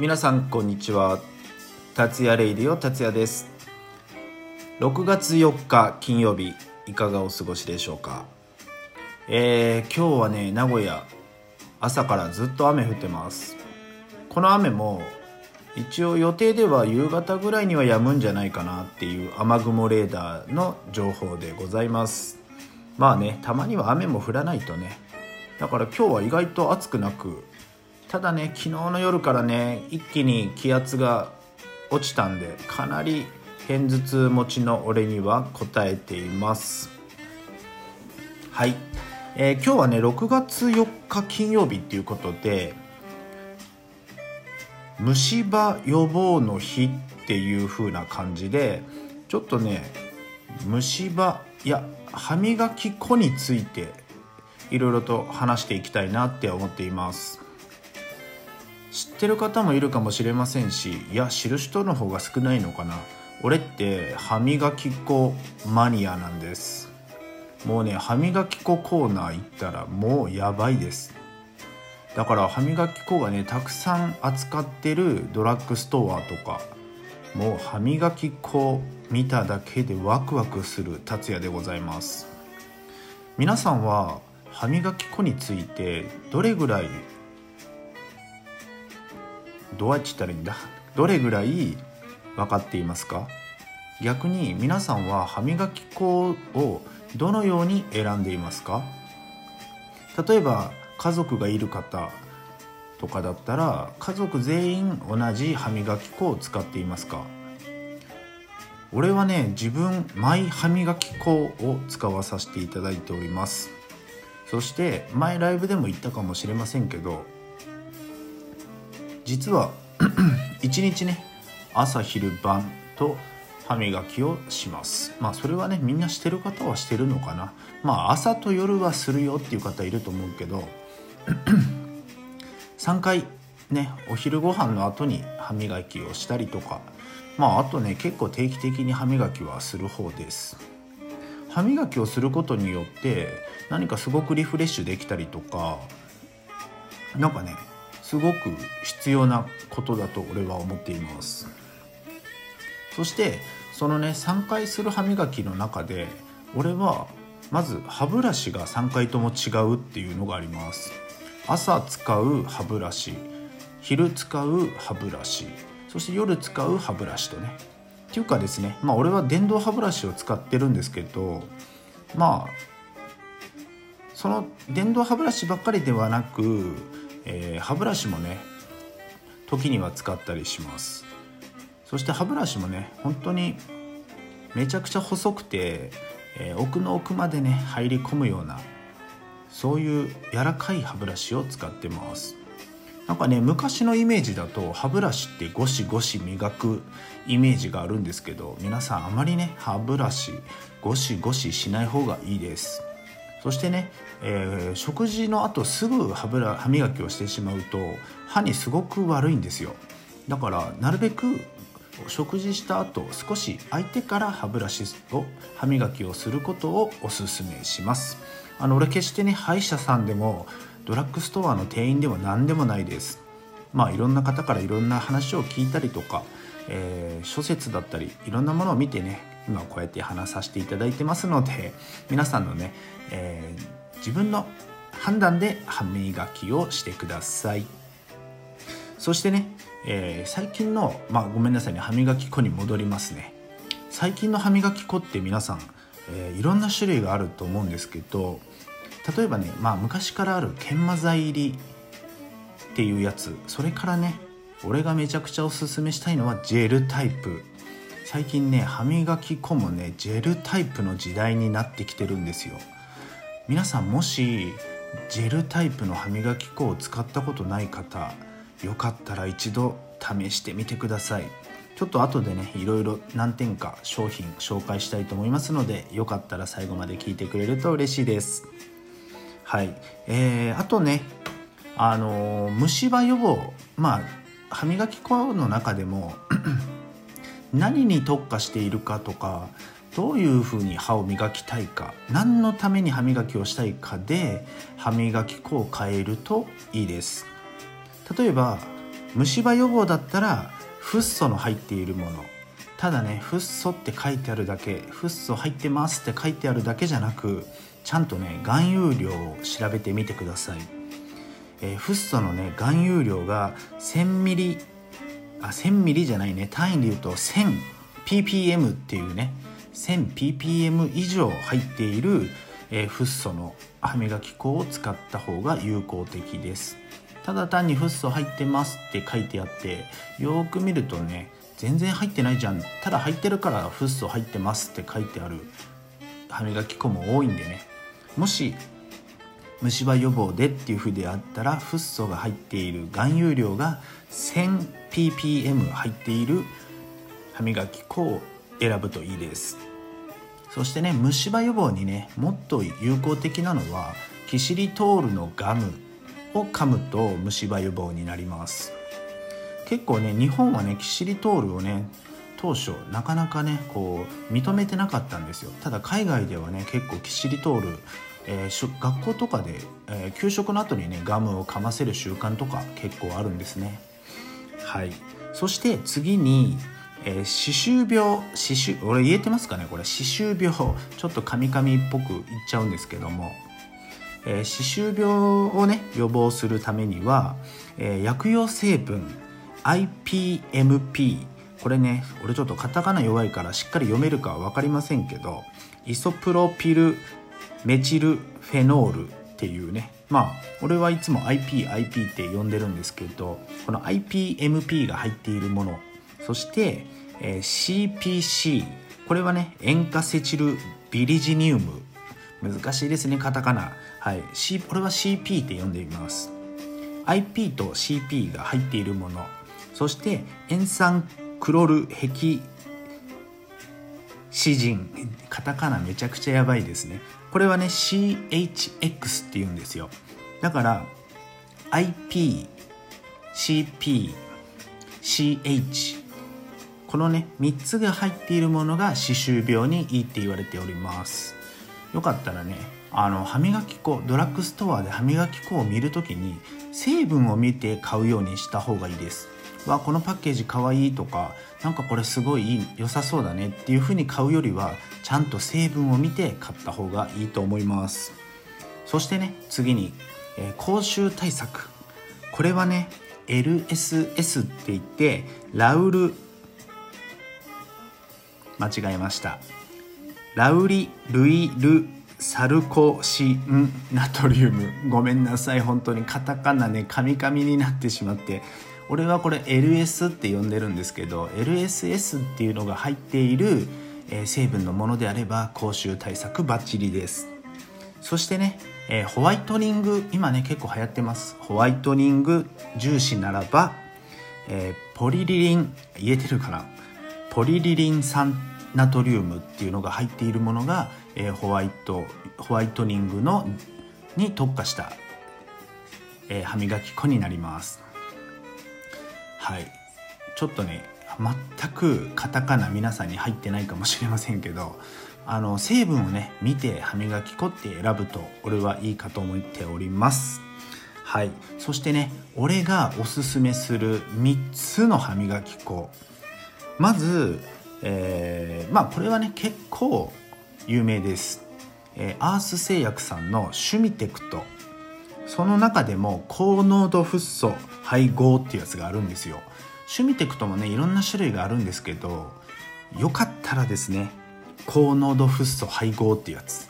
皆さんこんにちは。達也レイディオ達也です。6月4日金曜日いかがお過ごしでしょうか？えー、今日はね名古屋朝からずっと雨降ってます。この雨も一応予定では夕方ぐらいには止むんじゃないかなっていう雨雲レーダーの情報でございます。まあねたまには雨も降らないとね。だから今日は意外と暑くなくただね昨日の夜からね一気に気圧が落ちたんでかなり片頭痛持ちの俺には応えています。はい、えー、今日はね6月4日金曜日っていうことで虫歯予防の日っていう風な感じでちょっとね虫歯いや歯磨き粉についていろいろと話していきたいなって思っています。知ってる方もいるかもしれませんしいや知る人の方が少ないのかな。俺って歯磨き粉マニアなんです。もうね歯磨き粉コーナー行ったらもうやばいです。だから歯磨き粉がねたくさん扱ってるドラッグストアとかもう歯磨き粉見ただけでワクワクする達也でございます。皆さんは歯磨き粉についてどれぐらいどうやって言ったらいいんだ？どれぐらい分かっていますか？逆に皆さんは歯磨き粉をどのように選んでいますか？例えば家族がいる方とかだったら家族全員同じ歯磨き粉を使っていますか？俺はね自分マイ歯磨き粉を使わさせていただいております。そして前ライブでも言ったかもしれませんけど実は 一日ね朝昼晩と歯磨きをします。まあそれはねみんなしてる方はしてるのかな。まあ朝と夜はするよっていう方いると思うけど 3回ねお昼ご飯の後に歯磨きをしたりとか。まああとね結構定期的に歯磨きはする方です。歯磨きをすることによって何かすごくリフレッシュできたりとかなんかねすごく必要なことだと俺は思っています。そしてそのね3回する歯磨きの中で俺はまず歯ブラシが3回とも違うっていうのがあります。朝使う歯ブラシ昼使う歯ブラシそして夜使う歯ブラシとね。っていうかですねまあ俺は電動歯ブラシを使ってるんですけどまあその電動歯ブラシばっかりではなくえー、歯ブラシもね時には使ったりします。そして歯ブラシもね本当にめちゃくちゃ細くて、えー、奥の奥までね入り込むようなそういう柔らかい歯ブラシを使ってます。なんかね昔のイメージだと歯ブラシってゴシゴシ磨くイメージがあるんですけど皆さんあまりね歯ブラシゴシゴシしない方がいいです。そしてね、えー、食事の後すぐ歯ブラ歯磨きをしてしまうと歯にすごく悪いんですよ。だからなるべく食事した後少し空いてから歯ブラシを歯磨きをすることをおすすめします。あの俺決してね歯医者さんでもドラッグストアの店員では何でもないです。まあいろんな方からいろんな話を聞いたりとか、えー、諸説だったりいろんなものを見てね今こうやって話させていただいてますので皆さんのね、えー、自分の判断で歯磨きをしてください。そしてね、えー、最近のまあごめんなさいね歯磨き粉に戻りますね。最近の歯磨き粉って皆さん、えー、いろんな種類があると思うんですけど例えばね、まあ、昔からある研磨剤入りっていうやつそれからね俺がめちゃくちゃおすすめしたいのはジェルタイプ。最近ね歯磨き粉もねジェルタイプの時代になってきてるんですよ。皆さんもしジェルタイプの歯磨き粉を使ったことない方よかったら一度試してみてください。ちょっと後でねいろいろ何点か商品紹介したいと思いますのでよかったら最後まで聞いてくれると嬉しいです。はい。えー、あとねあのー、虫歯予防まあ歯磨き粉の中でも何に特化しているかとかどういうふうに歯を磨きたいか何のために歯磨きをしたいかで歯磨き粉を変えるといいです。例えば虫歯予防だったらフッ素の入っているもの。ただねフッ素って書いてあるだけフッ素入ってますって書いてあるだけじゃなくちゃんとね含有量を調べてみてください、えー、フッ素のね含有量が1000ミリあ1000ミリじゃないね。単位で言うと 1000ppm っていうね。1000ppm 以上入っている、え、フッ素の歯磨き粉を使った方が有効的です。ただ単にフッ素入ってますって書いてあってよく見るとね全然入ってないじゃん。ただ入ってるからフッ素入ってますって書いてある歯磨き粉も多いんでね。もし虫歯予防でっていうふうであったらフッ素が入っている含有量が 1000ppm 入っている歯磨き粉を選ぶといいです。そしてね虫歯予防にねもっと有効的なのはキシリトールのガムを噛むと虫歯予防になります。結構ね日本はねキシリトールをね当初なかなかねこう認めてなかったんですよ。ただ海外ではね結構キシリトール、えー、学校とかで、えー、給食の後にねガムを噛ませる習慣とか結構あるんですね。はい。そして次にえー、歯周病歯周俺言えてますかねこれ。歯周病ちょっとカミカミっぽく言っちゃうんですけども、えー、歯周病をね予防するためには、えー、薬用成分 IPMP これね俺ちょっとカタカナ弱いからしっかり読めるかは分かりませんけどイソプロピルメチルフェノールっていうね。まあ俺はいつも IPIP IP って呼んでるんですけどこの IPMP が入っているもの。そして、えー、CPC これはね塩化セチルビリジニウム。難しいですねカタカナ。はい、C、これは CP って呼んでいます。IP と CP が入っているもの。そして塩酸クロルヘキシジンカタカナめちゃくちゃやばいですね。これはね CHX って言うんですよ。だから IP CP CH このね3つが入っているものが歯周病にいいって言われております。よかったらねあの歯磨き粉ドラッグストアで歯磨き粉を見るときに成分を見て買うようにした方がいいです。わこのパッケージかわいいとかなんかこれすごい良さそうだねっていう風に買うよりはちゃんと成分を見て買った方がいいと思います。そしてね次に、えー、口臭対策。これはね LSS って言ってラウル間違えました。ラウリルイルサルコシンナトリウム。ごめんなさい本当にカタカナねカミカミになってしまって。俺はこれ LS って呼んでるんですけど LSS っていうのが入っている、え、成分のものであれば口臭対策バッチリです。そしてね、えー、ホワイトニング今ね結構流行ってます。ホワイトニング重視ならば、えー、ポリリリン言えてるかな？ポリリリン酸ナトリウムっていうのが入っているものが、えー、ホワイトホワイトニングのに特化した、え、歯磨き粉になります。はい。ちょっとね全くカタカナ皆さんに入ってないかもしれませんけど あの成分をね見て歯磨き粉って選ぶと俺はいいかと思っております。はい。そしてね俺がおすすめする3つの歯磨き粉。まず、えー、まあこれはね結構有名です、えー、アース製薬さんのシュミテクト。その中でも高濃度フッ素配合っていうやつがあるんですよ。シュミテクトもねいろんな種類があるんですけどよかったらですね高濃度フッ素配合っていうやつ。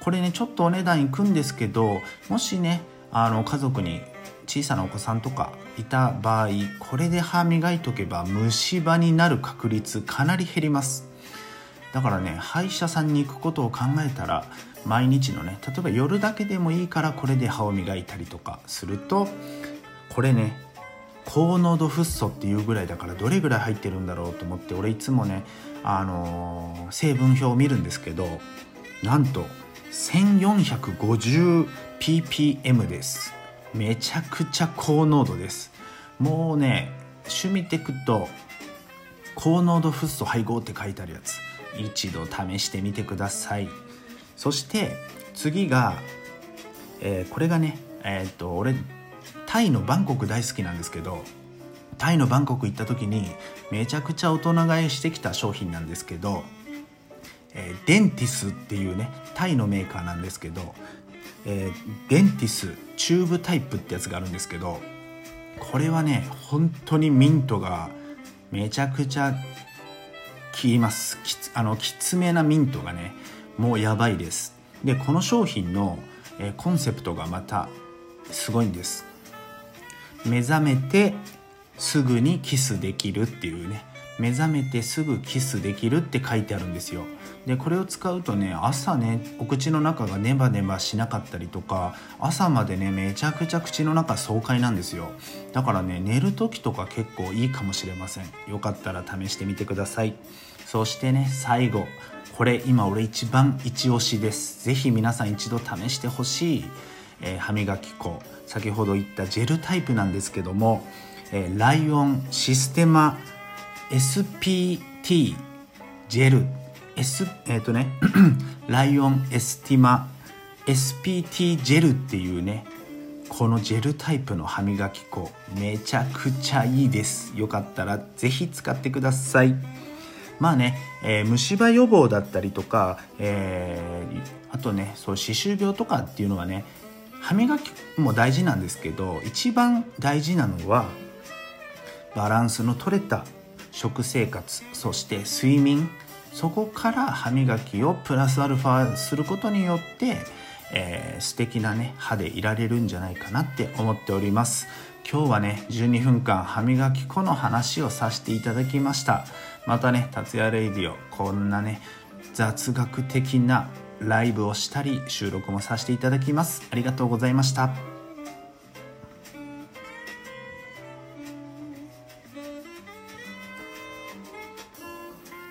これねちょっとお値段いくんですけどもしねあの家族に小さなお子さんとかいた場合これで歯磨いとけば虫歯になる確率かなり減ります。だからね歯医者さんに行くことを考えたら毎日のね例えば夜だけでもいいからこれで歯を磨いたりとかするとこれね高濃度フッ素っていうぐらいだからどれぐらい入ってるんだろうと思って俺いつもね、あのー、成分表を見るんですけどなんと 1450ppm です。めちゃくちゃ高濃度です。もうね趣味テクと高濃度フッ素配合って書いてあるやつ。一度試してみてください。そして次が、えー、これがねえー、っと俺タイのバンコク大好きなんですけどタイのバンコク行った時にめちゃくちゃ大人買いしてきた商品なんですけど、えー、デンティスっていうねタイのメーカーなんですけど、えー、デンティスチューブタイプってやつがあるんですけどこれはね本当にミントがめちゃくちゃきます。きつあのきつめなミントがねもうやばいです。でこの商品の、え、コンセプトがまたすごいんです。目覚めてすぐにキスできるっていうね。目覚めてすぐキスできるって書いてあるんですよ。でこれを使うとね朝ねお口の中がネバネバしなかったりとか朝までねめちゃくちゃ口の中爽快なんですよ。だからね寝る時とか結構いいかもしれません。よかったら試してみてください。そしてね最後。これ今俺一番一押しです。是非皆さん一度試してほしい、えー、歯磨き粉。先ほど言ったジェルタイプなんですけども、えー、ライオンシステマ SPT ジェル S えっ、ー、とね ライオンエスティマ SPT ジェルっていうねこのジェルタイプの歯磨き粉めちゃくちゃいいです。よかったら是非使ってください。まあね、えー、虫歯予防だったりとか、えー、あとねそう歯周病とかっていうのはね歯磨きも大事なんですけど一番大事なのはバランスの取れた食生活そして睡眠そこから歯磨きをプラスアルファすることによって、えー、素敵なね歯でいられるんじゃないかなって思っております。今日はね12分間歯磨き粉の話をさせていただきました。またね達也レイディオこんなね雑学的なライブをしたり収録もさせていただきます。ありがとうございました。